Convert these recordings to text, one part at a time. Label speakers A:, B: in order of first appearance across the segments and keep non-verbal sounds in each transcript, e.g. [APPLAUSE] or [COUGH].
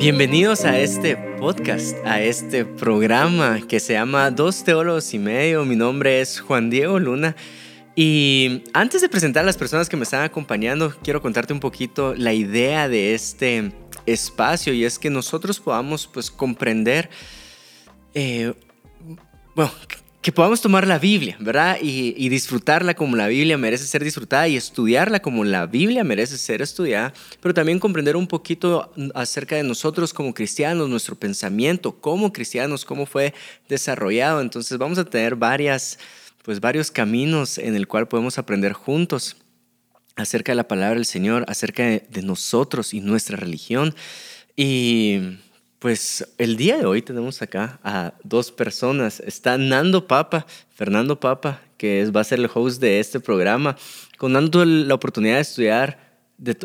A: Bienvenidos a este podcast, a este programa que se llama Dos Teólogos y Medio. Mi nombre es Juan Diego Luna. Y antes de presentar a las personas que me están acompañando, quiero contarte un poquito la idea de este espacio y es que nosotros podamos pues comprender, eh, bueno, que podamos tomar la Biblia, ¿verdad? Y, disfrutarla como la Biblia merece ser disfrutada y estudiarla como la Biblia merece ser estudiada, pero también comprender un poquito acerca de nosotros como cristianos, nuestro pensamiento como cristianos, cómo fue desarrollado. Entonces vamos a tener varias, pues varios caminos en el cual podemos aprender juntos acerca de la palabra del Señor, acerca de nosotros y nuestra religión. Y pues el día de hoy tenemos acá a dos personas. Está Nando Papa, Fernando Papa, que es, va a ser el host de este programa. Con Nando la oportunidad de estudiar,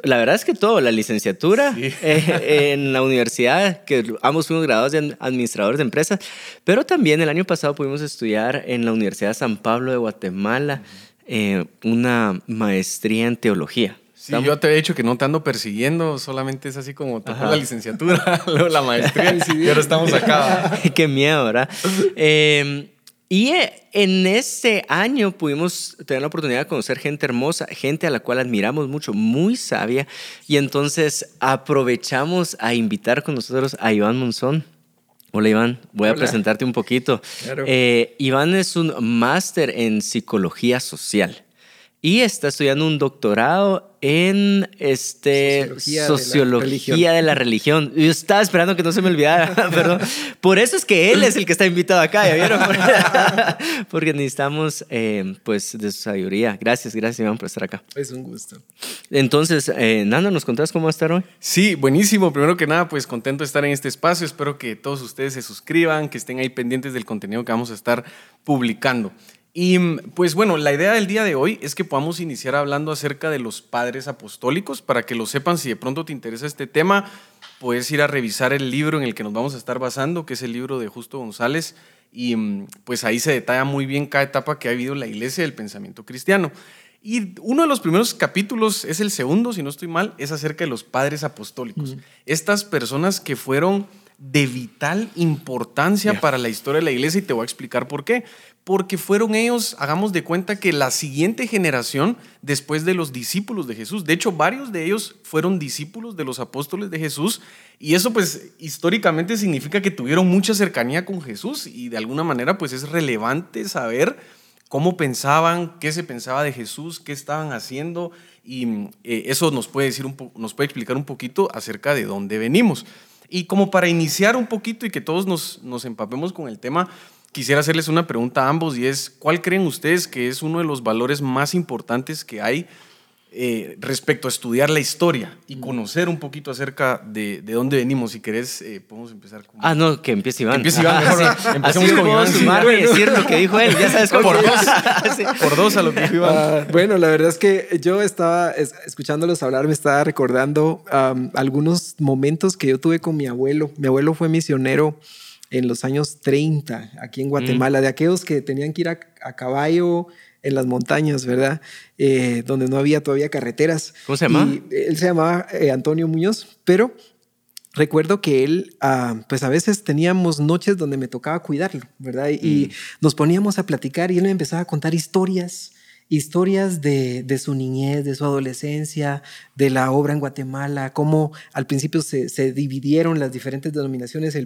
A: la verdad es que todo, la licenciatura [LAUGHS] eh, en la universidad, que ambos fuimos graduados de administradores de empresas, pero también el año pasado pudimos estudiar en la Universidad de San Pablo de Guatemala eh, una maestría en teología.
B: Sí, yo te había dicho que no te ando persiguiendo, solamente es así como tocó la licenciatura, [LAUGHS] luego la maestría, [LAUGHS] y ahora estamos acá. [LAUGHS]
A: Qué miedo, ¿verdad? Em, y eh, en este año pudimos tener la oportunidad de conocer gente hermosa, gente a la cual admiramos mucho, muy sabia, y entonces aprovechamos a invitar con nosotros a Iván Monzón. Hola Iván, voy a presentarte un poquito. Eh, Iván es un máster en psicología social y está estudiando un doctorado en este, sociología, de, la religión. Yo estaba esperando que no se me olvidara, [LAUGHS] perdón. Por eso es que él es el que está invitado acá, ¿ya vieron? [LAUGHS] Porque necesitamos, eh, pues, de su sabiduría. Gracias, gracias, Iván, por estar acá.
C: Es un gusto.
A: Entonces, eh, Nando, ¿nos contás cómo va a estar hoy?
B: Sí, buenísimo. Primero que nada, pues, contento de estar en este espacio. Espero que todos ustedes se suscriban, que estén ahí pendientes del contenido que vamos a estar publicando. Y pues bueno, la idea del día de hoy es que podamos iniciar hablando acerca de los padres apostólicos. Para que lo sepan, si de pronto te interesa este tema, puedes ir a revisar el libro en el que nos vamos a estar basando, que es el libro de Justo González. Y pues ahí se detalla muy bien cada etapa que ha habido en la iglesia del pensamiento cristiano. Y uno de los primeros capítulos, es el segundo, si no estoy mal, es acerca de los padres apostólicos. Estas personas que fueron de vital importancia para la historia de la iglesia y te voy a explicar por qué porque fueron ellos, hagamos de cuenta que la siguiente generación después de los discípulos de Jesús. De hecho, varios de ellos fueron discípulos de los apóstoles de Jesús y eso pues históricamente significa que tuvieron mucha cercanía con Jesús y de alguna manera pues es relevante saber cómo pensaban, qué se pensaba de Jesús, qué estaban haciendo y eh, eso nos puede decir un nos puede explicar un poquito acerca de dónde venimos. Y como para iniciar un poquito y que todos nos, nos empapemos con el tema, quisiera hacerles una pregunta a ambos y es, ¿cuál creen ustedes que es uno de los valores más importantes que hay eh, respecto a estudiar la historia y conocer un poquito acerca de, de dónde venimos? Si querés, eh, podemos empezar con...
A: Ah, no, que empiece Iván.
B: Que empiece Iván, mejor. Empecemos con Iván.
A: Sumar y decir lo que dijo él, ya sabes cómo.
B: Por dos, [LAUGHS] por dos a lo que dijo Iván.
C: Ah, bueno, la verdad es que yo estaba escuchándolos hablar, me estaba recordando algunos momentos que yo tuve con mi abuelo. Mi abuelo fue misionero en los años 30 aquí en Guatemala, de aquellos que tenían que ir a, caballo en las montañas, ¿verdad? Eh, donde no había todavía carreteras.
A: ¿Cómo se llama?
C: él se llamaba eh, Antonio Muñoz, pero recuerdo que él, ah, pues a veces teníamos noches donde me tocaba cuidarlo, ¿verdad? Y, mm. nos poníamos a platicar y él me empezaba a contar historias historias de, su niñez, de su adolescencia, de la obra en Guatemala, cómo al principio se, dividieron las diferentes denominaciones,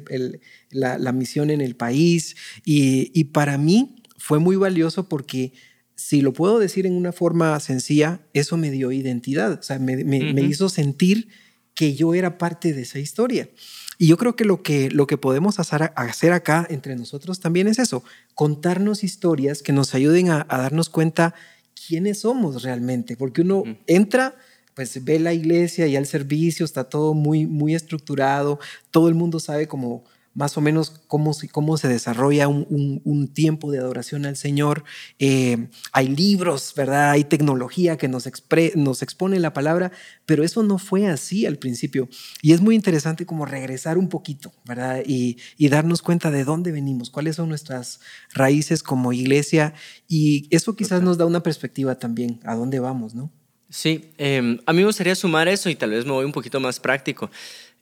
C: la, misión en el país. Y, para mí fue muy valioso porque, si lo puedo decir en una forma sencilla, eso me dio identidad, o sea, me, me hizo sentir que yo era parte de esa historia. Y yo creo que lo que, lo que podemos hacer, hacer acá entre nosotros también es eso, contarnos historias que nos ayuden a, darnos cuenta quiénes somos realmente, porque uno entra pues ve la iglesia y el servicio, está todo muy, muy estructurado, todo el mundo sabe cómo más o menos cómo, cómo se desarrolla un, tiempo de adoración al Señor. Eh, hay libros, ¿verdad? Hay tecnología que nos, nos expone la palabra, pero eso no fue así al principio. Y es muy interesante como regresar un poquito, ¿verdad? Y, darnos cuenta de dónde venimos, cuáles son nuestras raíces como iglesia. Y eso quizás nos da una perspectiva también a dónde vamos, ¿no?
A: Sí, em, a mí me gustaría sumar eso y tal vez me voy un poquito más práctico.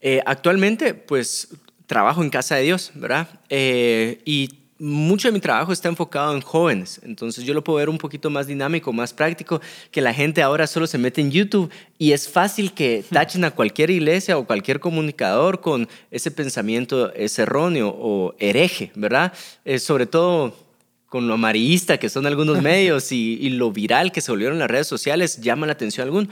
A: Eh, actualmente, pues trabajo en Casa de Dios, ¿verdad? Eh, y mucho de mi trabajo está enfocado en jóvenes, entonces yo lo puedo ver un poquito más dinámico, más práctico, que la gente ahora solo se mete en YouTube y es fácil que [LAUGHS] tachen a cualquier iglesia o cualquier comunicador con ese pensamiento es erróneo o hereje, ¿verdad? Eh, sobre todo con lo amarillista que son algunos [LAUGHS] medios y, y, lo viral que se volvieron las redes sociales, llama la atención a algún.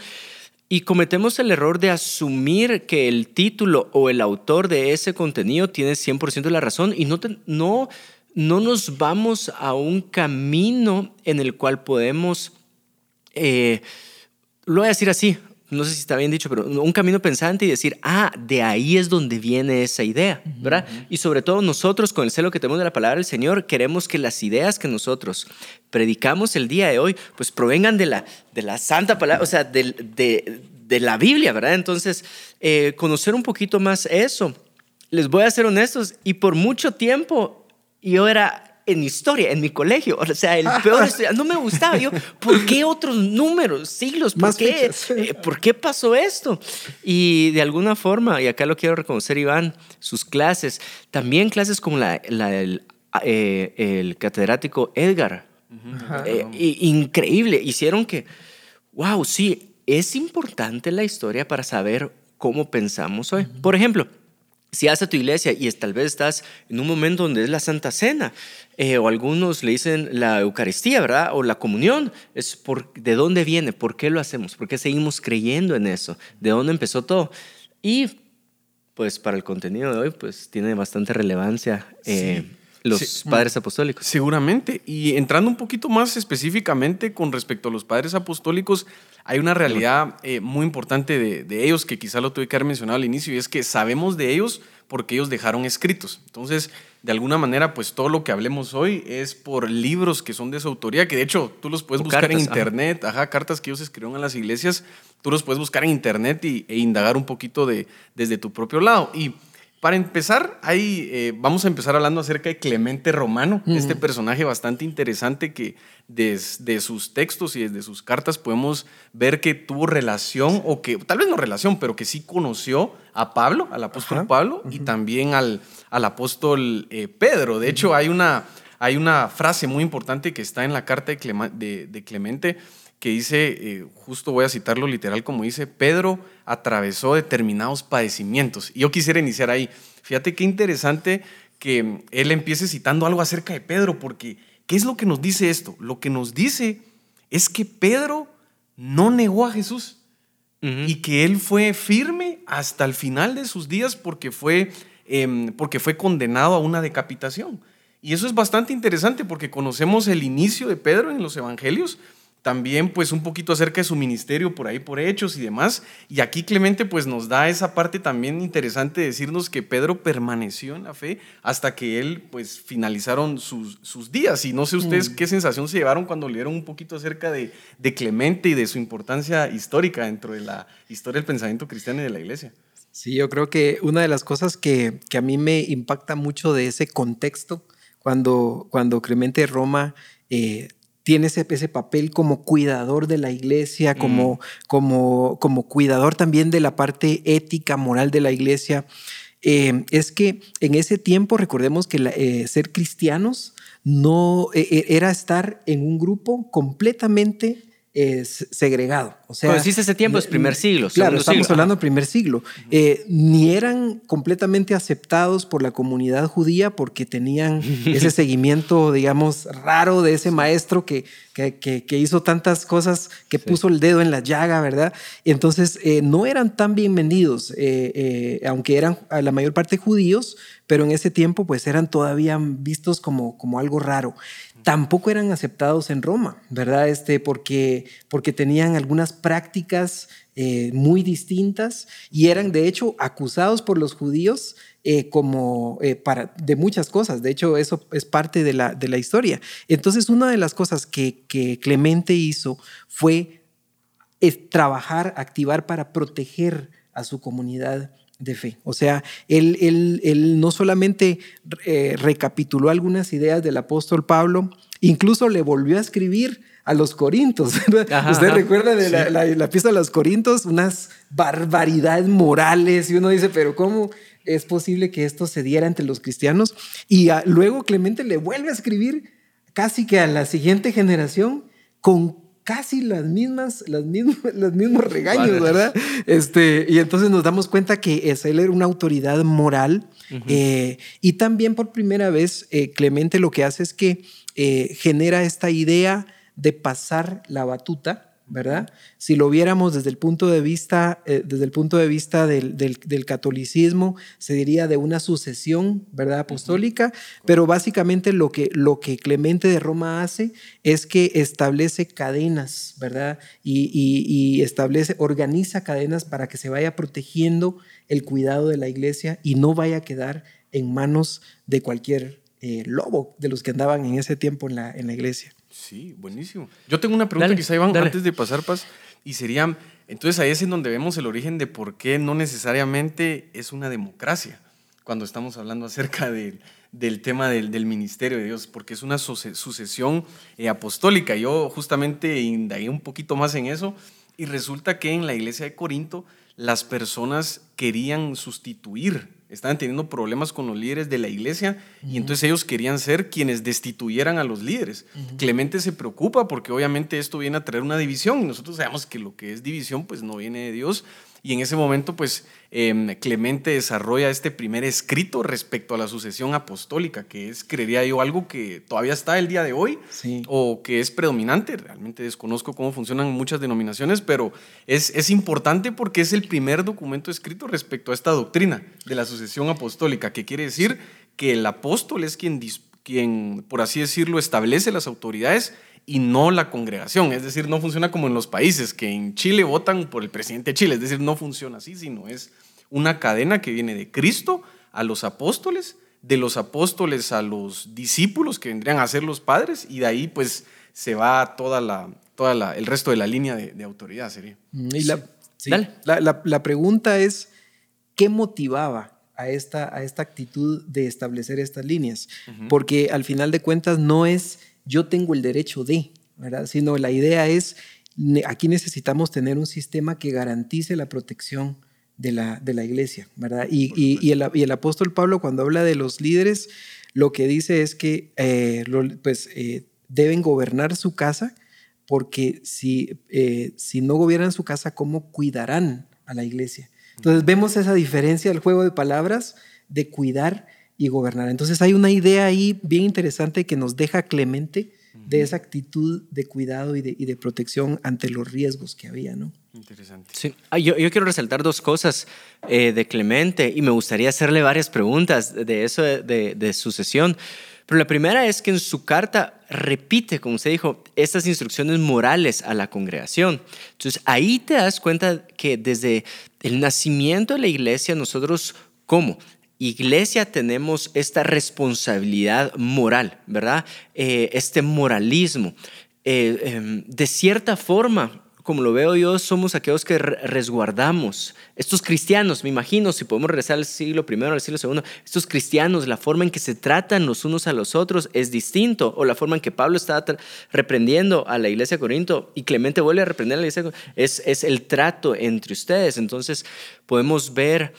A: Y cometemos el error de asumir que el título o el autor de ese contenido tiene 100% de la razón y no, no, no nos vamos a un camino en el cual podemos, eh, lo voy a decir así, no sé si está bien dicho, pero un camino pensante y decir, ah, de ahí es donde viene esa idea, ¿verdad? Y sobre todo nosotros, con el celo que tenemos de la palabra del Señor, queremos que las ideas que nosotros predicamos el día de hoy, pues provengan de la, de la santa palabra, o sea, de, de, de la Biblia, ¿verdad? Entonces, eh, conocer un poquito más eso. Les voy a ser honestos, y por mucho tiempo yo era en historia, en mi colegio. O sea, el peor [LAUGHS] estudiante. No me gustaba. Yo, ¿por qué otros números, siglos? ¿Por, Más qué, eh, ¿Por qué pasó esto? Y de alguna forma, y acá lo quiero reconocer, Iván, sus clases, también clases como la, la el, eh, el, catedrático Edgar. Eh, increíble. Hicieron que, wow, sí, es importante la historia para saber cómo pensamos hoy. Por ejemplo, si vas a tu iglesia y es, tal vez estás en un momento donde es la Santa Cena, eh, o algunos le dicen la Eucaristía, ¿verdad? O la comunión, es por, de dónde viene, por qué lo hacemos, por qué seguimos creyendo en eso, de dónde empezó todo. Y pues para el contenido de hoy, pues tiene bastante relevancia. Eh, los padres apostólicos.
B: Seguramente. Y entrando un poquito más específicamente con respecto a los padres apostólicos, hay una realidad eh, muy importante de, de, ellos que quizá lo tuve que haber mencionado al inicio y es que sabemos de ellos porque ellos dejaron escritos. Entonces, de alguna manera, pues todo lo que hablemos hoy es por libros que son de su autoría, que de hecho tú los puedes buscar en internet, ajá. cartas que ellos escribieron en las iglesias, tú los puedes buscar en internet y, e indagar un poquito de, desde tu propio lado. Y para empezar, ahí eh, vamos a empezar hablando acerca de Clemente Romano, este personaje bastante interesante que desde sus textos y desde sus cartas podemos ver que tuvo relación, o que tal vez no relación, pero que sí conoció a Pablo, al apóstol Pablo, y también al, al apóstol eh, Pedro. De hecho, hay una, hay una frase muy importante que está en la carta de, de Clemente que dice, eh, justo voy a citarlo literal como dice, Pedro atravesó determinados padecimientos. Y yo quisiera iniciar ahí. Fíjate qué interesante que él empiece citando algo acerca de Pedro, porque ¿qué es lo que nos dice esto? Lo que nos dice es que Pedro no negó a Jesús y que él fue firme hasta el final de sus días porque fue, em, porque fue condenado a una decapitación. Y eso es bastante interesante porque conocemos el inicio de Pedro en los evangelios, también pues un poquito acerca de su ministerio por ahí por hechos y demás. Y aquí Clemente pues nos da esa parte también interesante de decirnos que Pedro permaneció en la fe hasta que él pues finalizaron sus, sus días. Y no sé ustedes mm. qué sensación se llevaron cuando leyeron un poquito acerca de, de Clemente y de su importancia histórica dentro de la historia del pensamiento cristiano y de la iglesia.
C: Sí, yo creo que una de las cosas que, que a mí me impacta mucho de ese contexto, cuando, cuando Clemente Roma eh, tiene ese, papel como cuidador de la iglesia, como, mm. como, como cuidador también de la parte ética, moral de la iglesia. Eh, es que en ese tiempo, recordemos que eh, ser cristianos no e, e, era estar en un grupo completamente es segregado. O sea,
A: existe ese tiempo, es primer siglo.
C: Claro, estamos hablando del primer siglo. Eh, ni eran completamente aceptados por la comunidad judía porque tenían [LAUGHS] ese seguimiento, digamos, raro de ese maestro que, que, que, hizo tantas cosas, que puso el dedo en la llaga, ¿verdad? Entonces, eh, no eran tan bienvenidos, eh, aunque eran a la mayor parte judíos, pero en ese tiempo pues eran todavía vistos como, como algo raro tampoco eran aceptados en Roma, ¿verdad? Este, porque, porque tenían algunas prácticas eh, muy distintas y eran de hecho acusados por los judíos eh, como eh, para, de muchas cosas. De hecho, eso es parte de la, de la historia. Entonces, una de las cosas que, que Clemente hizo fue trabajar, activar para proteger a su comunidad de fe. O sea, él, él, él no solamente eh, recapituló algunas ideas del apóstol Pablo, incluso le volvió a escribir a los Corintos. [LAUGHS] Usted recuerda de la, la, pieza de los Corintos, unas barbaridades morales y uno dice, pero ¿cómo es posible que esto se diera entre los cristianos? Y luego Clemente le vuelve a escribir casi que a la siguiente generación con casi las mismas, las mismas, [LAUGHS] los mismos regaños, ¿verdad? Este, y entonces nos damos cuenta que es, él era una autoridad moral eh, y también por primera vez eh, Clemente lo que hace es que eh, genera esta idea de pasar la batuta, ¿verdad? Si lo viéramos desde el punto de vista, eh, desde el punto de vista del, catolicismo, se diría de una sucesión, ¿verdad? Apostólica, pero básicamente lo que, lo que Clemente de Roma hace es que establece cadenas, ¿verdad? Y, establece, organiza cadenas para que se vaya protegiendo el cuidado de la iglesia y no vaya a quedar en manos de cualquier eh, lobo de los que andaban en ese tiempo en la, en la iglesia.
B: Sí, buenísimo. Yo tengo una pregunta, quizá Iván, antes de pasar, Paz, y sería, entonces ahí es en donde vemos el origen de por qué no necesariamente es una democracia, cuando estamos hablando acerca [LAUGHS] del tema del, ministerio de Dios, porque es una sucesión eh, apostólica. Yo justamente indagué un poquito más en eso y resulta que en la iglesia de Corinto las personas querían sustituir estaban teniendo problemas con los líderes de la iglesia y entonces ellos querían ser quienes destituyeran a los líderes. Clemente se preocupa porque obviamente esto viene a traer una división y nosotros sabemos que lo que es división pues no viene de Dios y en ese momento, pues, em, Clemente desarrolla este primer escrito respecto a la sucesión apostólica, que es, creería yo, algo que todavía está el día de hoy o que es predominante. Realmente desconozco cómo funcionan muchas denominaciones, pero es, es importante porque es el primer documento escrito respecto a esta doctrina de la sucesión apostólica, que quiere decir que el apóstol es quien, quien, por así decirlo, establece las autoridades y no la congregación. Es decir, no funciona como en los países, que en Chile votan por el presidente de Chile. Es decir, no funciona así, sino es una cadena que viene de Cristo a los apóstoles, de los apóstoles a los discípulos que vendrían a ser los padres, y de ahí pues se va toda la, toda el resto de la línea de, autoridad, sería.
C: Y la, la, pregunta es, ¿qué motivaba a esta, a esta actitud de establecer estas líneas? Porque al final de cuentas no es yo tengo el derecho de, ¿verdad? Sino la idea es, aquí necesitamos tener un sistema que garantice la protección de la, de la iglesia, ¿verdad? Y, y, el, apóstol Pablo cuando habla de los líderes, lo que dice es que eh, pues, eh, deben gobernar su casa, porque si, eh, si no gobiernan su casa, ¿cómo cuidarán a la iglesia? Entonces vemos esa diferencia del juego de palabras de cuidar y gobernar. Entonces hay una idea ahí bien interesante que nos deja Clemente de esa actitud de cuidado y de, protección ante los riesgos que había, ¿no?
A: Interesante. Sí. Ah, yo, quiero resaltar dos cosas eh, de Clemente y me gustaría hacerle varias preguntas de eso de, sucesión. Pero la primera es que en su carta repite, como usted dijo, estas instrucciones morales a la congregación. Entonces ahí te das cuenta que desde el nacimiento de la iglesia nosotros, ¿cómo? Iglesia tenemos esta responsabilidad moral, ¿verdad? Eh, este moralismo. Eh, em, de cierta forma, como lo veo yo, somos aquellos que resguardamos. Estos cristianos, me imagino, si podemos regresar al siglo I, al siglo II, estos cristianos, la forma en que se tratan los unos a los otros es distinto, o la forma en que Pablo está reprendiendo a la iglesia de Corinto y Clemente vuelve a reprender a la iglesia, es, es el trato entre ustedes. Entonces podemos ver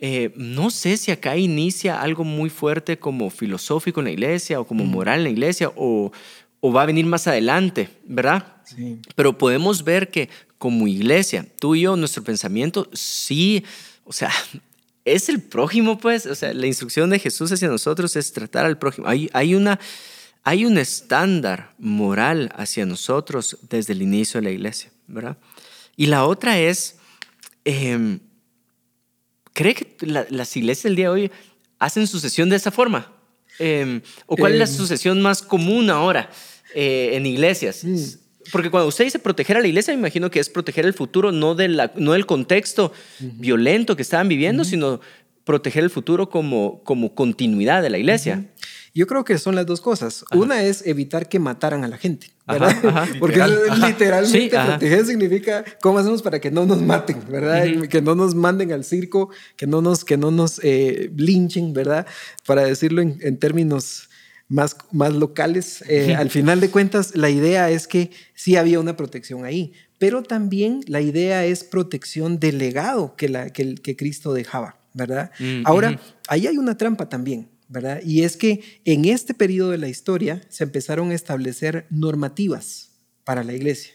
A: eh, no sé si acá inicia algo muy fuerte como filosófico en la iglesia o como moral en la iglesia o, va a venir más adelante, ¿verdad? Sí. Pero podemos ver que como iglesia, tú y yo, nuestro pensamiento sí, o sea, [LAUGHS] es el prójimo, pues, o sea, la instrucción de Jesús hacia nosotros es tratar al prójimo. Hay, hay, una, hay un estándar moral hacia nosotros desde el inicio de la iglesia, ¿verdad? Y la otra es... Em, ¿Cree que las iglesias del día de hoy hacen sucesión de esa forma? Em, ¿O cuál es la em. sucesión más común ahora eh, en iglesias? Mm. Porque cuando usted dice proteger a la iglesia, me imagino que es proteger el futuro, no, de la, no del contexto violento que estaban viviendo, sino proteger el futuro como, como continuidad de la iglesia.
C: Yo creo que son las dos cosas. Una es evitar que mataran a la gente, ¿verdad? [LAUGHS] Porque literalmente proteger significa cómo hacemos para que no nos maten, ¿verdad? Que no nos manden al circo, que no nos, que no nos eh, linchen, ¿verdad? Para decirlo en, términos más, más locales. Eh, al final de cuentas, la idea es que sí había una protección ahí, pero también la idea es protección del legado que, la, que, que Cristo dejaba, ¿verdad? Mm, Ahora, ahí hay una trampa también, ¿verdad? Y es que en este periodo de la historia se empezaron a establecer normativas para la iglesia.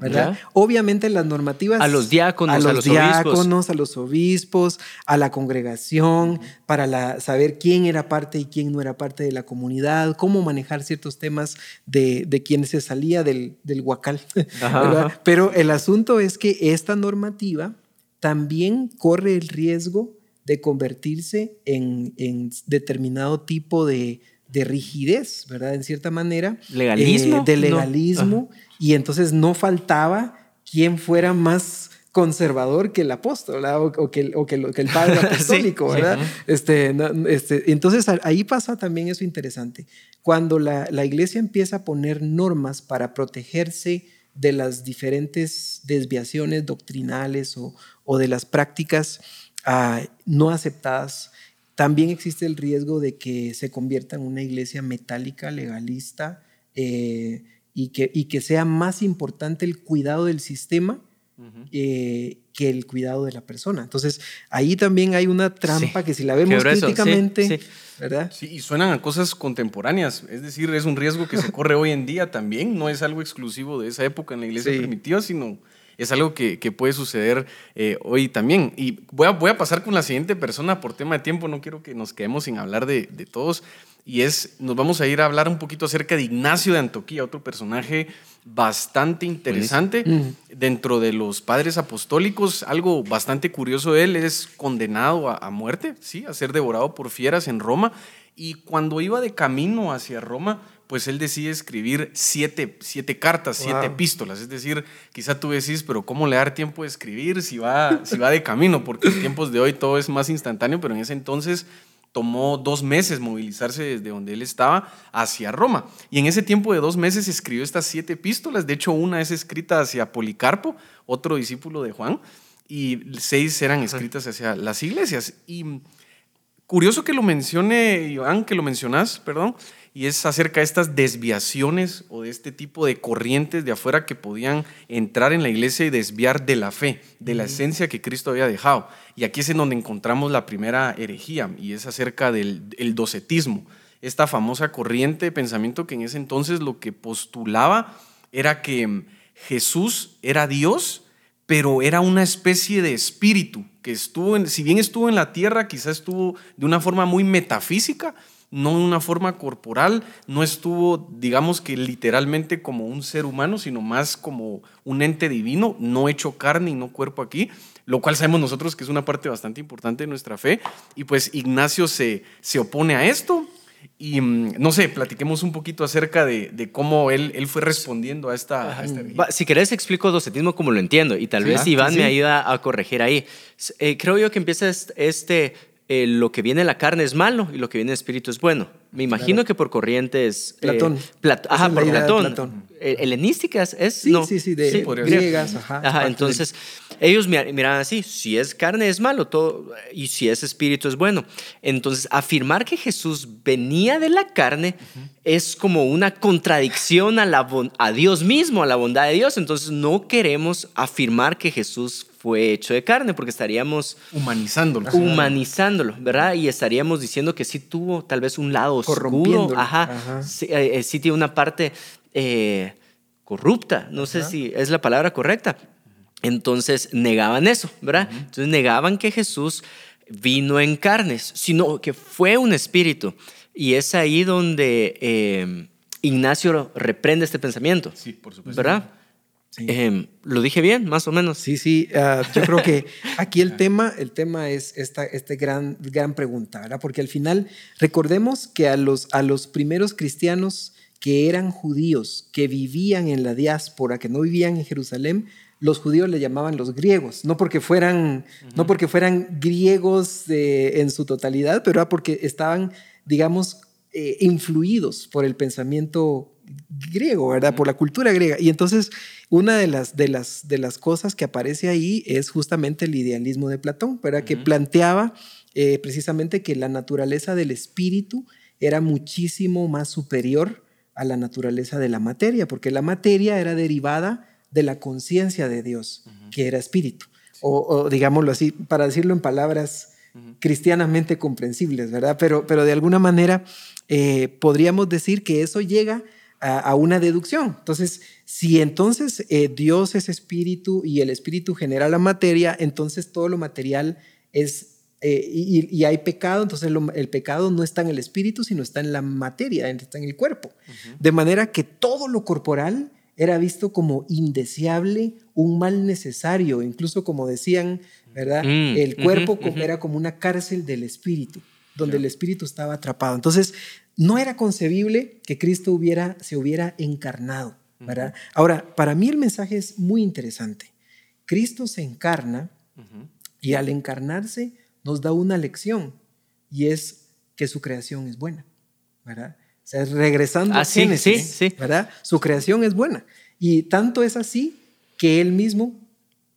C: ¿verdad? Obviamente las normativas
A: a los diáconos,
C: a los, diáconos, a los obispos, a la congregación, para la, saber quién era parte y quién no era parte de la comunidad, cómo manejar ciertos temas de, de quien se salía del, del huacal. [LAUGHS] Pero el asunto es que esta normativa también corre el riesgo de convertirse en, en determinado tipo de, de, rigidez, ¿verdad? En cierta manera.
A: Legalismo.
C: Eh, de legalismo. Y entonces no faltaba quien fuera más conservador que el apóstol o, que, o, que, el padre apostólico, ¿verdad? Este, este, entonces ahí pasa también eso interesante. Cuando la, la, iglesia empieza a poner normas para protegerse de las diferentes desviaciones doctrinales o, o de las prácticas Ah, no aceptadas, también existe el riesgo de que se convierta en una iglesia metálica, legalista, eh, y, que, y que sea más importante el cuidado del sistema eh, que el cuidado de la persona. Entonces, ahí también hay una trampa que si la vemos críticamente, ¿verdad?
B: Sí, y suenan a cosas contemporáneas. Es decir, es un riesgo que se corre hoy en día también. No es algo exclusivo de esa época en la iglesia primitiva, sino es algo que, puede suceder eh, hoy también. Y voy a, voy a pasar con la siguiente persona por tema de tiempo, no quiero que nos quedemos sin hablar de, todos. Y es, nos vamos a ir a hablar un poquito acerca de Ignacio de Antoquía, otro personaje bastante interesante dentro de los padres apostólicos. Algo bastante curioso de él es condenado a, a muerte, ¿sí? a ser devorado por fieras en Roma. Y cuando iba de camino hacia Roma, pues él decide escribir siete, siete cartas, siete epístolas. Es decir, quizá tú decís, pero ¿cómo le dar tiempo de escribir si va, si va de camino? Porque en tiempos de hoy todo es más instantáneo, pero en ese entonces tomó dos meses movilizarse desde donde él estaba hacia Roma. Y en ese tiempo de dos meses escribió estas siete epístolas. De hecho, una es escrita hacia Policarpo, otro discípulo de Juan, y seis eran escritas hacia las iglesias. Y curioso que lo mencione, Iván, que lo mencionas, perdón, y es acerca de estas desviaciones o de este tipo de corrientes de afuera que podían entrar en la iglesia y desviar de la fe, de la esencia que Cristo había dejado. Y aquí es en donde encontramos la primera herejía y es acerca del docetismo, esta famosa corriente de pensamiento que en ese entonces lo que postulaba era que Jesús era Dios, pero era una especie de espíritu que estuvo, si bien estuvo en la tierra, quizás estuvo de una forma muy metafísica, no en una forma corporal, no estuvo, digamos que literalmente como un ser humano, sino más como un ente divino, no hecho carne y no cuerpo aquí, lo cual sabemos nosotros que es una parte bastante importante de nuestra fe. Y pues Ignacio se, se opone a esto. Y mm, no sé, platiquemos un poquito acerca de, cómo él, él fue respondiendo a esta...
A: si querés, explico docetismo como lo entiendo y tal vez Iván me ayuda a corregir ahí. Eh, creo yo que empieza este eh, lo que viene de la carne es malo y lo que viene del espíritu es bueno. Me imagino que por corrientes...
C: Eh, Platón.
A: ajá, por Platón. Eh, helenísticas es...
C: Sí, sí, sí, de griegas.
A: Ajá, entonces, ellos miran así, si es carne es malo todo, y si es espíritu es bueno. Entonces, afirmar que Jesús venía de la carne es como una contradicción a, la, a Dios mismo, a la bondad de Dios. Entonces, no queremos afirmar que Jesús fue hecho de carne, porque estaríamos
B: humanizándolo.
A: Humanizándolo, ¿verdad? Y estaríamos diciendo que sí tuvo tal vez un lado oscuro. Ajá. Eh, eh, Sí, tiene una parte eh, corrupta. No sé si es la palabra correcta. Entonces negaban eso, ¿verdad? Entonces negaban que Jesús vino en carnes, sino que fue un espíritu. Y es ahí donde Ignacio reprende este pensamiento.
B: Sí, por supuesto.
A: ¿Verdad? Em, ¿Lo dije bien, más o menos?
C: Sí, sí. Ah, yo creo que [LAUGHS] aquí el tema, el tema es esta este gran, gran pregunta, ¿verdad? Porque al final, recordemos que a los, a los primeros cristianos que eran judíos, que vivían en la diáspora, que no vivían en Jerusalén, los judíos le llamaban los griegos, no porque fueran, no porque fueran griegos en su totalidad, pero era porque estaban, digamos, eh, influidos por el pensamiento griego, ¿verdad? Por la cultura griega. Y entonces una de las, de las, de las cosas que aparece ahí es justamente el idealismo de Platón, ¿verdad? Que planteaba eh, precisamente que la naturaleza del espíritu era muchísimo más superior a la naturaleza de la materia, porque la materia era derivada de la conciencia de Dios, que era espíritu. O, digámoslo así, para decirlo en palabras cristianamente comprensibles, ¿verdad? Pero, pero de alguna manera eh, podríamos decir que eso llega a, una deducción. Entonces, si entonces eh, Dios es espíritu y el espíritu genera la materia, entonces todo lo material es eh, y, hay pecado, entonces el pecado no está en el espíritu, sino está en la materia, está en el cuerpo. De manera que todo lo corporal era visto como indeseable, un mal necesario, incluso como decían, ¿verdad? Mm, el cuerpo era como una cárcel del espíritu, donde el espíritu estaba atrapado. Entonces, no era concebible que Cristo hubiera, se hubiera encarnado, ¿verdad? Ahora, para mí el mensaje es muy interesante. Cristo se encarna y al encarnarse nos da una lección y es que su creación es buena, ¿verdad? O sea, regresando
A: a ah, Génesis,
C: ¿verdad? Su creación es buena. Y tanto es así que él mismo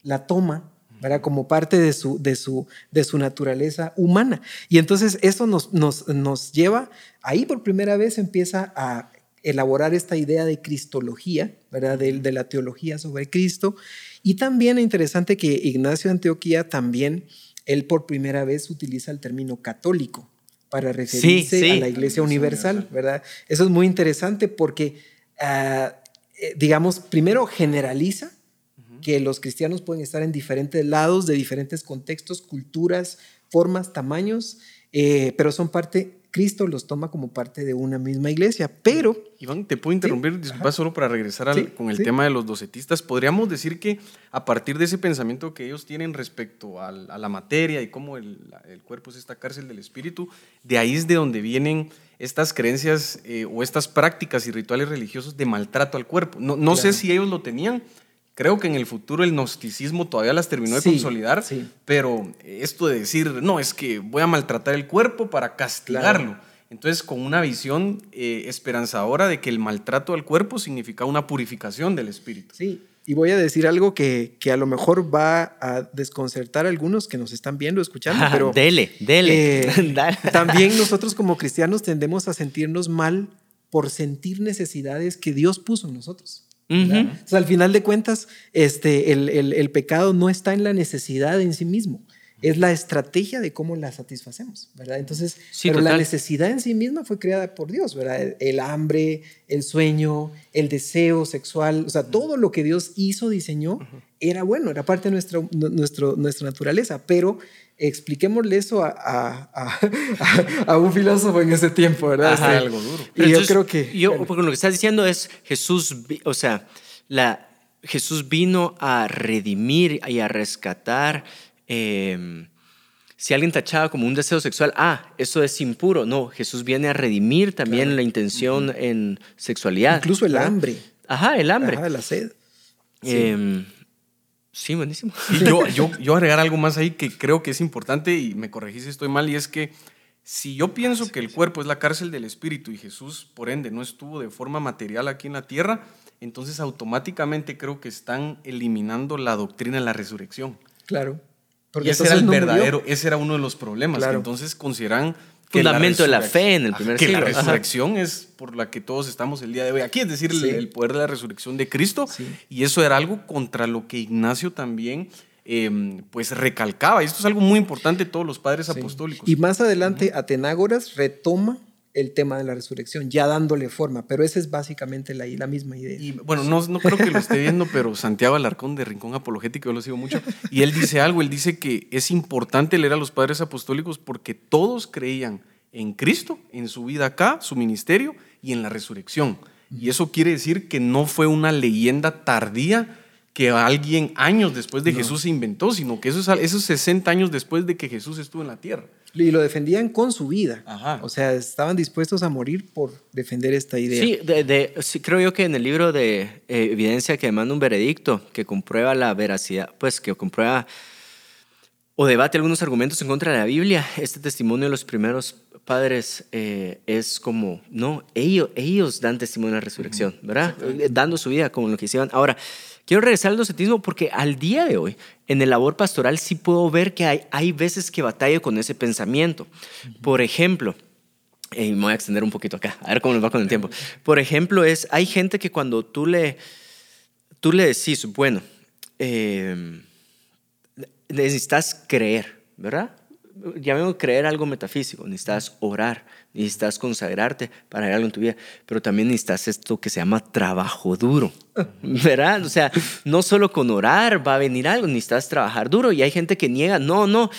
C: la toma ¿verdad? como parte de su, de, su, de su naturaleza humana. Y entonces eso nos, nos, nos lleva, ahí por primera vez empieza a elaborar esta idea de cristología, ¿verdad? De, de, la teología sobre Cristo. Y también es interesante que Ignacio de Antioquía también él por primera vez utiliza el término católico para referirse a la Iglesia Universal, ¿verdad? Eso es muy interesante porque, ah, eh, digamos, primero generaliza que los cristianos pueden estar en diferentes lados, de diferentes contextos, culturas, formas, tamaños, eh, pero son parte Cristo los toma como parte de una misma iglesia, pero...
B: Iván, te puedo interrumpir, disculpa, solo para regresar con el tema de los docetistas. Podríamos decir que a partir de ese pensamiento que ellos tienen respecto a, la materia y cómo el, cuerpo es esta cárcel del espíritu, de ahí es de donde vienen estas creencias eh, o estas prácticas y rituales religiosos de maltrato al cuerpo. No, no sé si ellos lo tenían, Creo que en el futuro el gnosticismo todavía las terminó de consolidar, pero esto de decir, no, es que voy a maltratar el cuerpo para castigarlo. Entonces, con una visión eh, esperanzadora de que el maltrato al cuerpo significa una purificación del espíritu.
C: Sí, y voy a decir algo que, que a lo mejor va a desconcertar a algunos que nos están viendo, escuchando, [LAUGHS] pero...
A: dele, dele.
C: Eh, [LAUGHS] también nosotros como cristianos tendemos a sentirnos mal por sentir necesidades que Dios puso en nosotros al final de cuentas, este, el, el, pecado no está en la necesidad en sí mismo, es la estrategia de cómo la satisfacemos, ¿verdad? Entonces, pero la necesidad en sí misma fue creada por Dios, ¿verdad? El, hambre, el sueño, el deseo sexual, o sea, todo lo que Dios hizo, diseñó, era bueno, era parte de nuestra, nuestro, nuestra naturaleza, pero expliquémosle eso a, a, a, un filósofo en ese tiempo, ¿verdad?
B: Ajá, este, algo duro.
C: Y yo creo que...
A: Yo, porque lo que estás diciendo es Jesús, o sea, la, Jesús vino a redimir y a rescatar. Em, si alguien tachaba como un deseo sexual, ah, eso es impuro. No, Jesús viene a redimir también la intención en sexualidad.
C: Incluso el hambre.
A: Ajá, el hambre.
C: Ajá, la sed.
A: Em, Sí, buenísimo.
B: Y yo, yo, yo agregar algo más ahí que creo que es importante y me corregí si estoy mal, y es que si yo pienso que el cuerpo es la cárcel del espíritu y Jesús, por ende, no estuvo de forma material aquí en la tierra, entonces automáticamente creo que están eliminando la doctrina de la resurrección.
C: Claro.
B: Porque y ese era el verdadero, ese era uno de los problemas. entonces consideran
A: fundamento de la fe en el primer
B: siglo. Que la resurrección es por la que todos estamos el día de hoy aquí, es decir, el, poder de la resurrección de Cristo. Y eso era algo contra lo que Ignacio también em, pues recalcaba. Y esto es algo muy importante de todos los padres apostólicos.
C: Y más adelante, Atenágoras retoma el tema de la resurrección, ya dándole forma, pero esa es básicamente la, misma idea.
B: Y bueno, no, no creo que lo esté viendo, pero Santiago Alarcón de Rincón Apologético, yo lo sigo mucho, y él dice algo, él dice que es importante leer a los padres apostólicos porque todos creían en Cristo, en su vida acá, su ministerio y en la resurrección. Y eso quiere decir que no fue una leyenda tardía que alguien años después de Jesús se inventó, sino que esos, esos 60 años después de que Jesús estuvo en la tierra.
C: Y lo defendían con su vida. O sea, estaban dispuestos a morir por defender esta idea.
A: Sí, de, creo yo que en el libro de eh, evidencia que manda un veredicto que comprueba la veracidad, pues que comprueba o debate algunos argumentos en contra de la Biblia, este testimonio de los primeros padres eh, es como, no, ellos, ellos dan testimonio de la resurrección, ¿verdad? Dando su vida como lo que hicieron. Ahora, quiero regresar al docetismo porque al día de hoy, en el labor pastoral, sí puedo ver que hay, hay veces que batallo con ese pensamiento. Por ejemplo, y me voy a extender un poquito acá, a ver cómo nos va con el tiempo. Por ejemplo, es, hay gente que cuando tú le, tú le decís, bueno, eh, necesitas creer, ¿verdad? Llamemos creer algo metafísico, necesitas orar, necesitas consagrarte para hacer algo en tu vida, pero también necesitas esto que se llama trabajo duro, [LAUGHS] ¿verdad? O sea, no solo con orar va a venir algo, necesitas trabajar duro y hay gente que niega, no, no,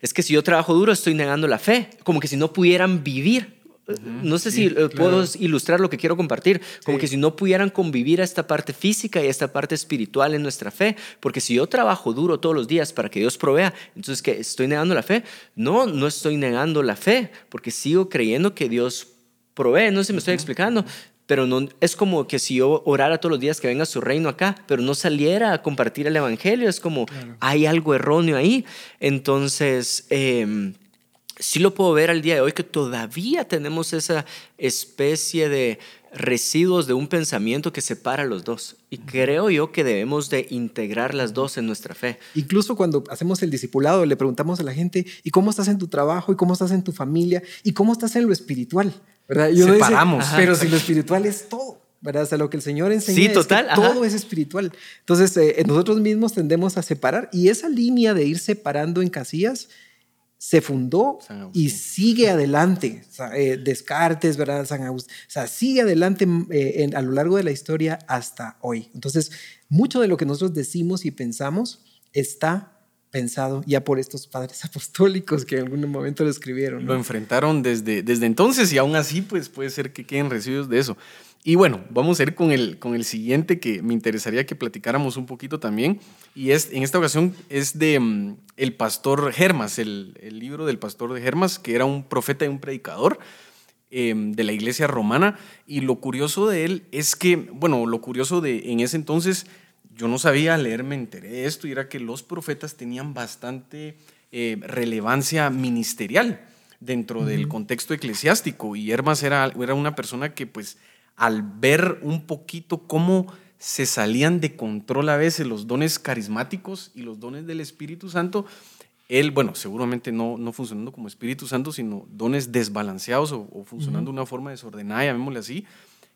A: es que si yo trabajo duro estoy negando la fe, como que si no pudieran vivir no sé si eh, puedo ilustrar lo que quiero compartir, como que si no pudieran convivir a esta parte física y a esta parte espiritual en nuestra fe, porque si yo trabajo duro todos los días para que Dios provea, entonces que estoy negando la fe. No, no estoy negando la fe, porque sigo creyendo que Dios provee, no sé si me estoy explicando, pero no es como que si yo orara todos los días que venga su reino acá, pero no saliera a compartir el evangelio, es como hay algo erróneo ahí. Entonces, eh, sí lo puedo ver al día de hoy que todavía tenemos esa especie de residuos de un pensamiento que separa los dos. Y creo yo que debemos de integrar las dos en nuestra fe.
C: Incluso cuando hacemos el discipulado, le preguntamos a la gente, ¿y cómo estás en tu trabajo? ¿Y cómo estás en tu familia? ¿Y cómo estás en lo espiritual? ¿Verdad?
B: Yo Separamos.
C: pero si lo espiritual es todo. ¿verdad? O sea, lo que el Señor enseña
A: sí, total,
C: es que todo es espiritual. Entonces, eh, nosotros mismos tendemos a separar y esa línea de ir separando en casillas se fundó y sigue adelante. Eh, Descartes, ¿verdad? San Agustín. O sea, sigue adelante eh, a lo largo de la historia hasta hoy. Entonces, mucho de lo que nosotros decimos y pensamos está pensado ya por estos padres [LAUGHS] apostólicos que en algún momento lo escribieron.
B: Lo enfrentaron desde, desde entonces y aún así, pues puede ser que queden residuos de eso. Y bueno, vamos a ir con el, con el siguiente que me interesaría que platicáramos un poquito también. Y es, en esta ocasión es de mm, el pastor Germas, el, el, libro del pastor de Germas, que era un profeta y un predicador em, de la iglesia romana. Y lo curioso de él es que, bueno, lo curioso de en ese entonces, yo no sabía leer, me enteré de esto, y era que los profetas tenían bastante eh, relevancia ministerial dentro del contexto eclesiástico. Y Hermas era, era una persona que pues al ver un poquito cómo se salían de control a veces los dones carismáticos y los dones del Espíritu Santo, él, bueno, seguramente no, no funcionando como Espíritu Santo, sino dones desbalanceados o, funcionando de una forma desordenada, llamémosle así,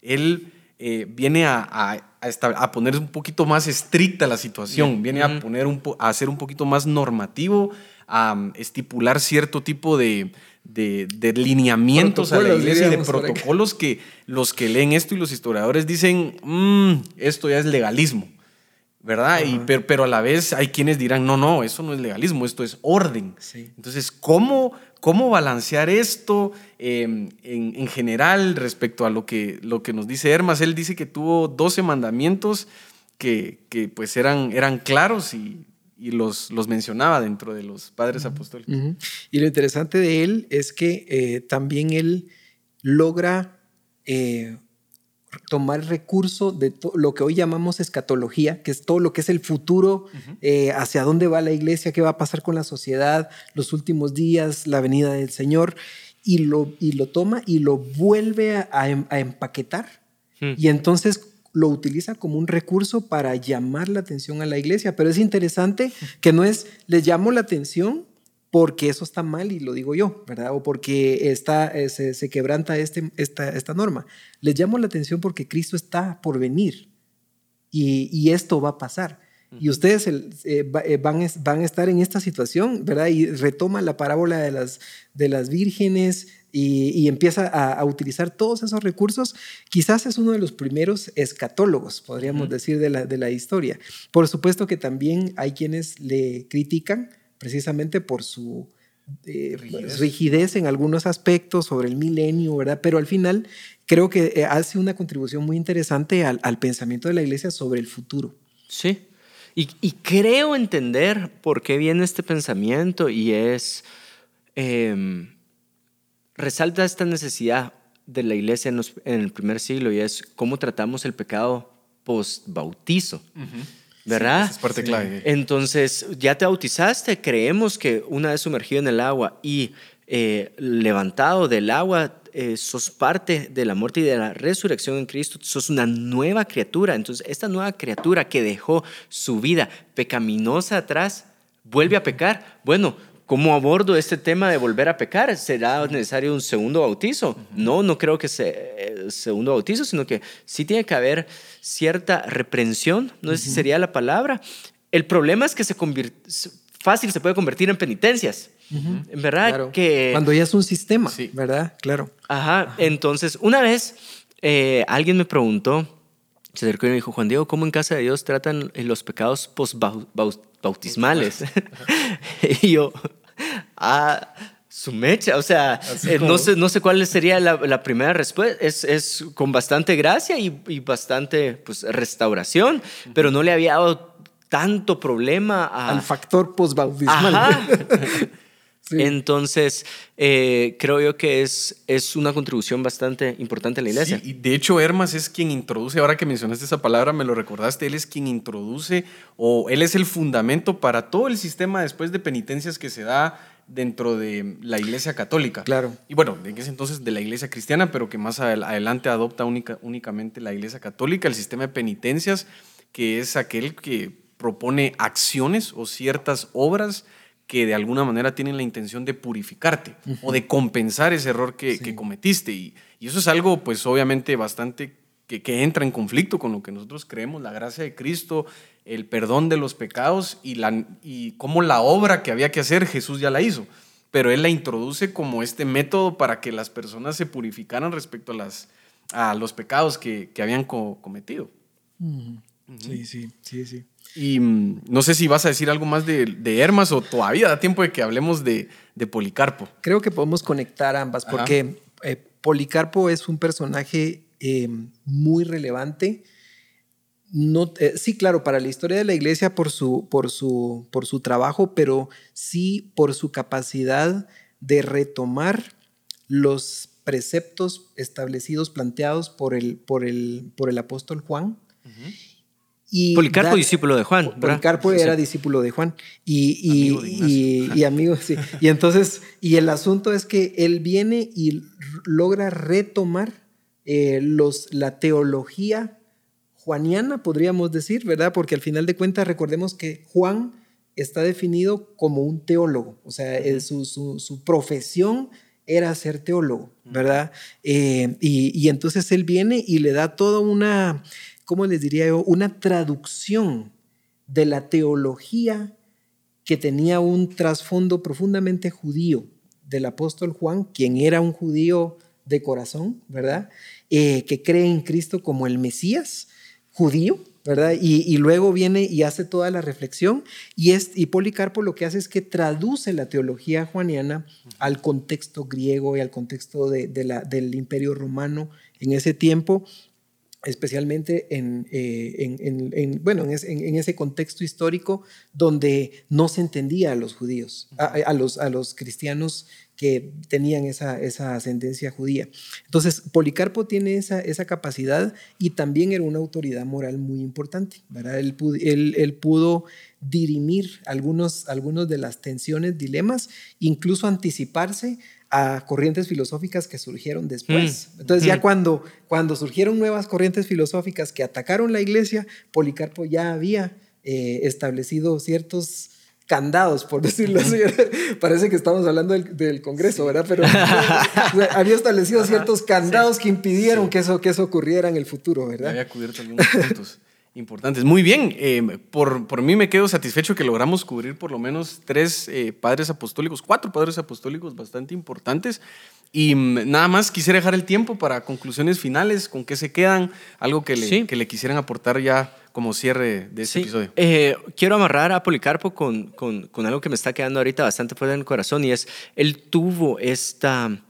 B: él eh, viene a, a, poner un poquito más estricta la situación, viene a, poner un, a hacer un poquito más normativo, a um, estipular cierto tipo de, de, lineamientos a la iglesia, de protocolos que los que leen esto y los historiadores dicen, mm, esto ya es legalismo, ¿verdad? y, pero, a la vez hay quienes dirán, no, no, eso no es legalismo, esto es orden. Entonces, ¿cómo, ¿cómo balancear esto em, en, general respecto a lo que, lo que nos dice Hermas? Él dice que tuvo 12 mandamientos que, que pues eran, eran claros y y los, los mencionaba dentro de los padres apostólicos.
C: Y lo interesante de él es que eh, también él logra eh, tomar recurso de lo que hoy llamamos escatología, que es todo lo que es el futuro, eh, hacia dónde va la iglesia, qué va a pasar con la sociedad, los últimos días, la venida del Señor, y lo, y lo toma y lo vuelve a, em, empaquetar. Hmm. Y entonces lo utiliza como un recurso para llamar la atención a la iglesia. Pero es interesante que no es, les llamo la atención porque eso está mal y lo digo yo, ¿verdad? O porque está, eh, se, quebranta este, esta, esta norma. Les llamo la atención porque Cristo está por venir y, esto va a pasar. Y ustedes eh, eh, van, van a estar en esta situación, ¿verdad? Y retoma la parábola de las, de las vírgenes, y, empieza a, utilizar todos esos recursos, quizás es uno de los primeros escatólogos, podríamos decir, de la, de la historia. Por supuesto que también hay quienes le critican precisamente por su eh, rigidez. en algunos aspectos sobre el milenio, ¿verdad? Pero al final creo que eh, hace una contribución muy interesante al, pensamiento de la iglesia sobre el futuro.
A: Sí, y, creo entender por qué viene este pensamiento y es... Em, resalta esta necesidad de la iglesia en, el primer siglo y es cómo tratamos el pecado post-bautizo. ¿verdad?
B: es parte clave.
A: Entonces, ya te bautizaste, creemos que una vez sumergido en el agua y eh, levantado del agua, eh, sos parte de la muerte y de la resurrección en Cristo, sos una nueva criatura. Entonces, esta nueva criatura que dejó su vida pecaminosa atrás, vuelve a pecar. Bueno, ¿Cómo abordo este tema de volver a pecar? ¿Será necesario un segundo bautizo? No, no creo que sea eh, segundo bautizo, sino que sí tiene que haber cierta reprensión, no sé si sería la palabra. El problema es que se fácil se puede convertir en penitencias. En verdad que...
C: Cuando ya es un sistema, ¿verdad? Claro.
A: Ajá. Entonces, una vez eh, alguien me preguntó, se acercó y me dijo, Juan Diego, ¿cómo en casa de Dios tratan los pecados post-bautismales? [LAUGHS] y yo, a su mecha. O sea, eh, no, sé, no sé cuál sería la, primera respuesta. Es, es, con bastante gracia y, bastante pues, restauración, pero no le había dado tanto problema
C: al factor postbautismal. [LAUGHS]
A: Entonces, eh, creo yo que es, es una contribución bastante importante a la iglesia.
B: y de hecho, Hermas es quien introduce, ahora que mencionaste esa palabra, me lo recordaste, él es quien introduce o él es el fundamento para todo el sistema después de penitencias que se da dentro de la iglesia católica.
C: Claro.
B: Y bueno, en ese entonces de la iglesia cristiana, pero que más adelante adopta única, únicamente la iglesia católica, el sistema de penitencias, que es aquel que propone acciones o ciertas obras que de alguna manera tienen la intención de purificarte o de compensar ese error que, cometiste. Y, eso es algo, pues obviamente, bastante que, que, entra en conflicto con lo que nosotros creemos, la gracia de Cristo, el perdón de los pecados y, la, y cómo la obra que había que hacer Jesús ya la hizo. Pero Él la introduce como este método para que las personas se purificaran respecto a, las, a los pecados que, que habían cometido.
C: Sí, sí, sí, sí.
B: Y mm, no sé si vas a decir algo más de, de Hermas o todavía da tiempo de que hablemos de, de Policarpo.
C: Creo que podemos conectar ambas porque eh, Policarpo es un personaje eh, muy relevante. No, eh, sí, claro, para la historia de la iglesia por su, por, su, por su trabajo, pero sí por su capacidad de retomar los preceptos establecidos, planteados por el, por el, por el apóstol Juan.
A: Policarpo, discípulo de Juan.
C: Policarpo era discípulo de Juan y, y, amigo, sí. Y entonces, y el asunto es que él viene y logra retomar eh, los, la teología juaniana, podríamos decir, ¿verdad? Porque al final de cuentas recordemos que Juan está definido como un teólogo, o sea, su, su, profesión era ser teólogo, ¿verdad? Eh, y, y entonces él viene y le da toda una ¿cómo les diría yo? Una traducción de la teología que tenía un trasfondo profundamente judío del apóstol Juan, quien era un judío de corazón, ¿verdad? Eh, que cree en Cristo como el Mesías judío, ¿verdad? Y, luego viene y hace toda la reflexión y, es, y Policarpo lo que hace es que traduce la teología juaniana al contexto griego y al contexto de del imperio romano en ese tiempo especialmente en, eh, bueno, en, ese contexto histórico donde no se entendía a los judíos, a, los, a los cristianos que tenían esa, esa ascendencia judía. Entonces, Policarpo tiene esa, esa capacidad y también era una autoridad moral muy importante. ¿verdad? Él, él, pudo dirimir algunos, algunos de las tensiones, dilemas, incluso anticiparse a corrientes filosóficas que surgieron después. Mm. Entonces ya cuando, cuando surgieron nuevas corrientes filosóficas que atacaron la iglesia, Policarpo ya había eh, establecido ciertos candados, por decirlo así. [LAUGHS] Parece que estamos hablando del, Congreso, ¿verdad? Pero [LAUGHS] había establecido ciertos candados que impidieron que, eso, que eso ocurriera en el futuro, ¿verdad?
B: Había cubierto algunos puntos importantes. Muy bien, eh, por, por mí me quedo satisfecho que logramos cubrir por lo menos tres eh, padres apostólicos, cuatro padres apostólicos bastante importantes. Y mm, nada más quisiera dejar el tiempo para conclusiones finales, con qué se quedan, algo que le, que le quisieran aportar ya como cierre de este episodio.
A: Eh, quiero amarrar a Policarpo con, con, con, algo que me está quedando ahorita bastante fuerte en el corazón y es, él tuvo esta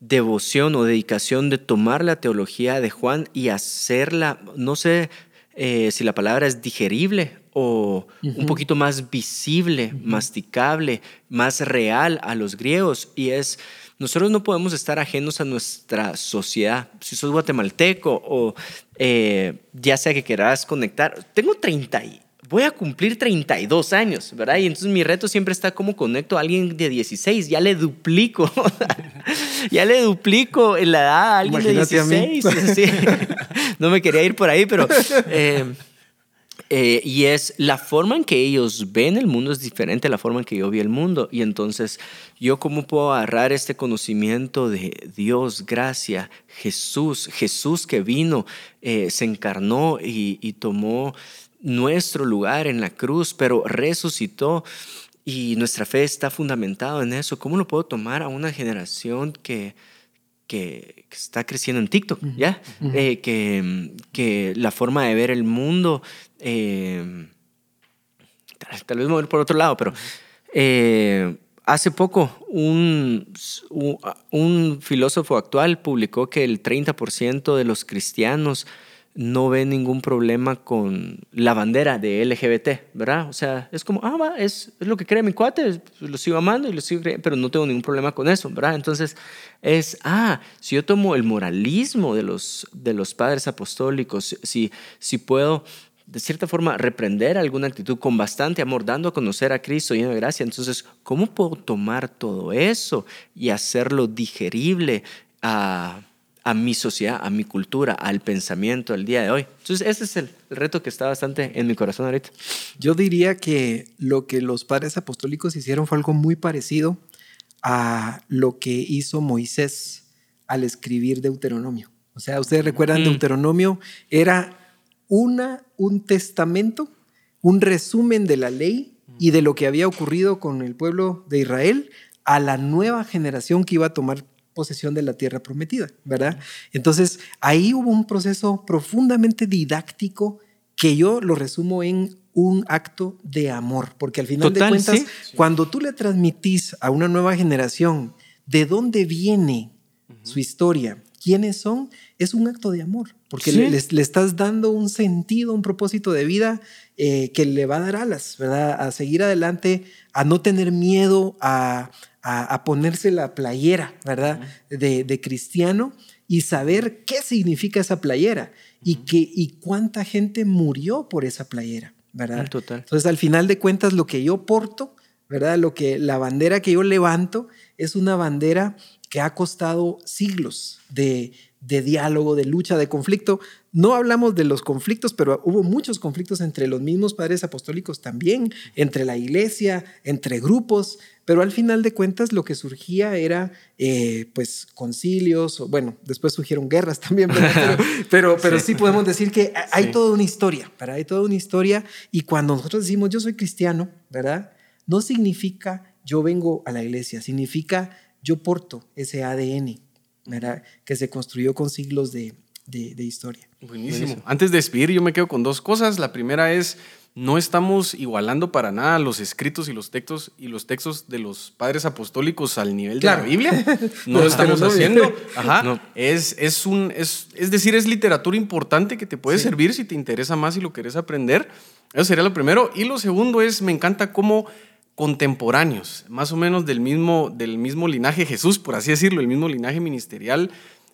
A: devoción o dedicación de tomar la teología de Juan y hacerla, no sé eh, si la palabra es digerible o un poquito más visible, masticable, más real a los griegos. Y es, nosotros no podemos estar ajenos a nuestra sociedad. Si sos guatemalteco o eh, ya sea que quieras conectar, tengo 30 y voy a cumplir 32 años, ¿verdad? Y entonces mi reto siempre está cómo conecto a alguien de 16, ya le duplico, [LAUGHS] ya le duplico la edad a alguien de 16. [LAUGHS] no me quería ir por ahí, pero... Eh, eh, y es la forma en que ellos ven el mundo es diferente a la forma en que yo vi el mundo. Y entonces, ¿yo cómo puedo agarrar este conocimiento de Dios, gracia, Jesús, Jesús que vino, eh, se encarnó y, y tomó nuestro lugar en la cruz, pero resucitó? Y nuestra fe está fundamentada en eso. ¿Cómo lo puedo tomar a una generación que, que, está creciendo en TikTok, ¿ya? Eh, que, que, la forma de ver el mundo, eh, tal, vez mover por otro lado, pero eh, hace poco un, un filósofo actual publicó que el 30% de los cristianos no ve ningún problema con la bandera de LGBT, ¿verdad? O sea, es como, ah, va, es, lo que cree mi cuate, lo sigo amando y lo sigo creyendo, pero no tengo ningún problema con eso, ¿verdad? Entonces, es, ah, si yo tomo el moralismo de los, de los padres apostólicos, si, si puedo de cierta forma reprender alguna actitud con bastante amor, dando a conocer a Cristo lleno de gracia, entonces, ¿cómo puedo tomar todo eso y hacerlo digerible a a mi sociedad, a mi cultura, al pensamiento del día de hoy. Entonces, ese es el, reto que está bastante en mi corazón ahorita.
C: Yo diría que lo que los padres apostólicos hicieron fue algo muy parecido a lo que hizo Moisés al escribir Deuteronomio. O sea, ustedes recuerdan, Deuteronomio era una, un testamento, un resumen de la ley y de lo que había ocurrido con el pueblo de Israel a la nueva generación que iba a tomar posesión de la tierra prometida, ¿verdad? Entonces, ahí hubo un proceso profundamente didáctico que yo lo resumo en un acto de amor, porque al final de cuentas, cuando tú le transmitís a una nueva generación de dónde viene su historia, quiénes son, es un acto de amor, porque le, le, estás dando un sentido, un propósito de vida eh, que le va a dar alas, ¿verdad? A seguir adelante, a no tener miedo, a, a, ponerse la playera, ¿verdad? de, cristiano y saber qué significa esa playera y, que, y cuánta gente murió por esa playera, ¿verdad?
A: Total.
C: Entonces, al final de cuentas, lo que yo porto, ¿verdad? Lo que, la bandera que yo levanto es una bandera que ha costado siglos de, de diálogo, de lucha, de conflicto. No hablamos de los conflictos, pero hubo muchos conflictos entre los mismos padres apostólicos también, entre la iglesia, entre grupos, pero al final de cuentas lo que surgía era eh, pues concilios, o bueno, después surgieron guerras también, [LAUGHS] pero, pero, sí. podemos decir que [LAUGHS] hay toda una historia, ¿verdad? Hay toda una historia y cuando nosotros decimos yo soy cristiano, ¿verdad? No significa yo vengo a la iglesia, significa yo porto ese ADN, que se construyó con siglos de, historia.
B: Buenísimo. Antes de despedir, yo me quedo con dos cosas. La primera es, no estamos igualando para nada los escritos y los textos y los textos de los padres apostólicos al nivel de la Biblia. [LAUGHS] No lo estamos haciendo. [LAUGHS] Ajá. Es, es, un, es, es decir, es literatura importante que te puede servir si te interesa más y lo querés aprender. Eso sería lo primero. Y lo segundo es, me encanta cómo contemporáneos, más o menos del mismo, del mismo linaje Jesús, por así decirlo, el mismo linaje ministerial,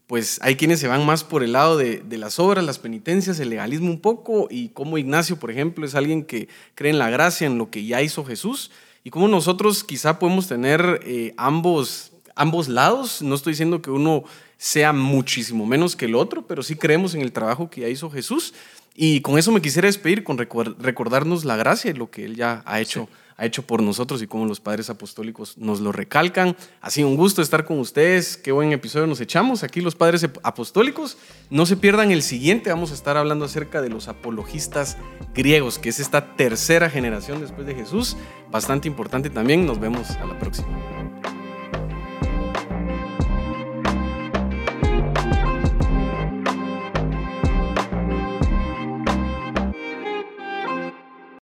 B: pues hay quienes se van más por el lado de, las obras, las penitencias, el legalismo un poco, y como Ignacio, por ejemplo, es alguien que cree en la gracia, en lo que ya hizo Jesús, y como nosotros quizá podemos tener eh, ambos, ambos lados, no estoy diciendo que uno sea muchísimo menos que el otro, pero sí creemos en el trabajo que ya hizo Jesús, y con eso me quisiera despedir, con recordarnos la gracia y lo que Él ya ha hecho ha hecho por nosotros y como los padres apostólicos nos lo recalcan. Ha sido un gusto estar con ustedes. Qué buen episodio nos echamos aquí los padres apostólicos. No se pierdan el siguiente. Vamos a estar hablando acerca de los apologistas griegos, que es esta tercera generación después de Jesús. Bastante importante también. Nos vemos a la próxima.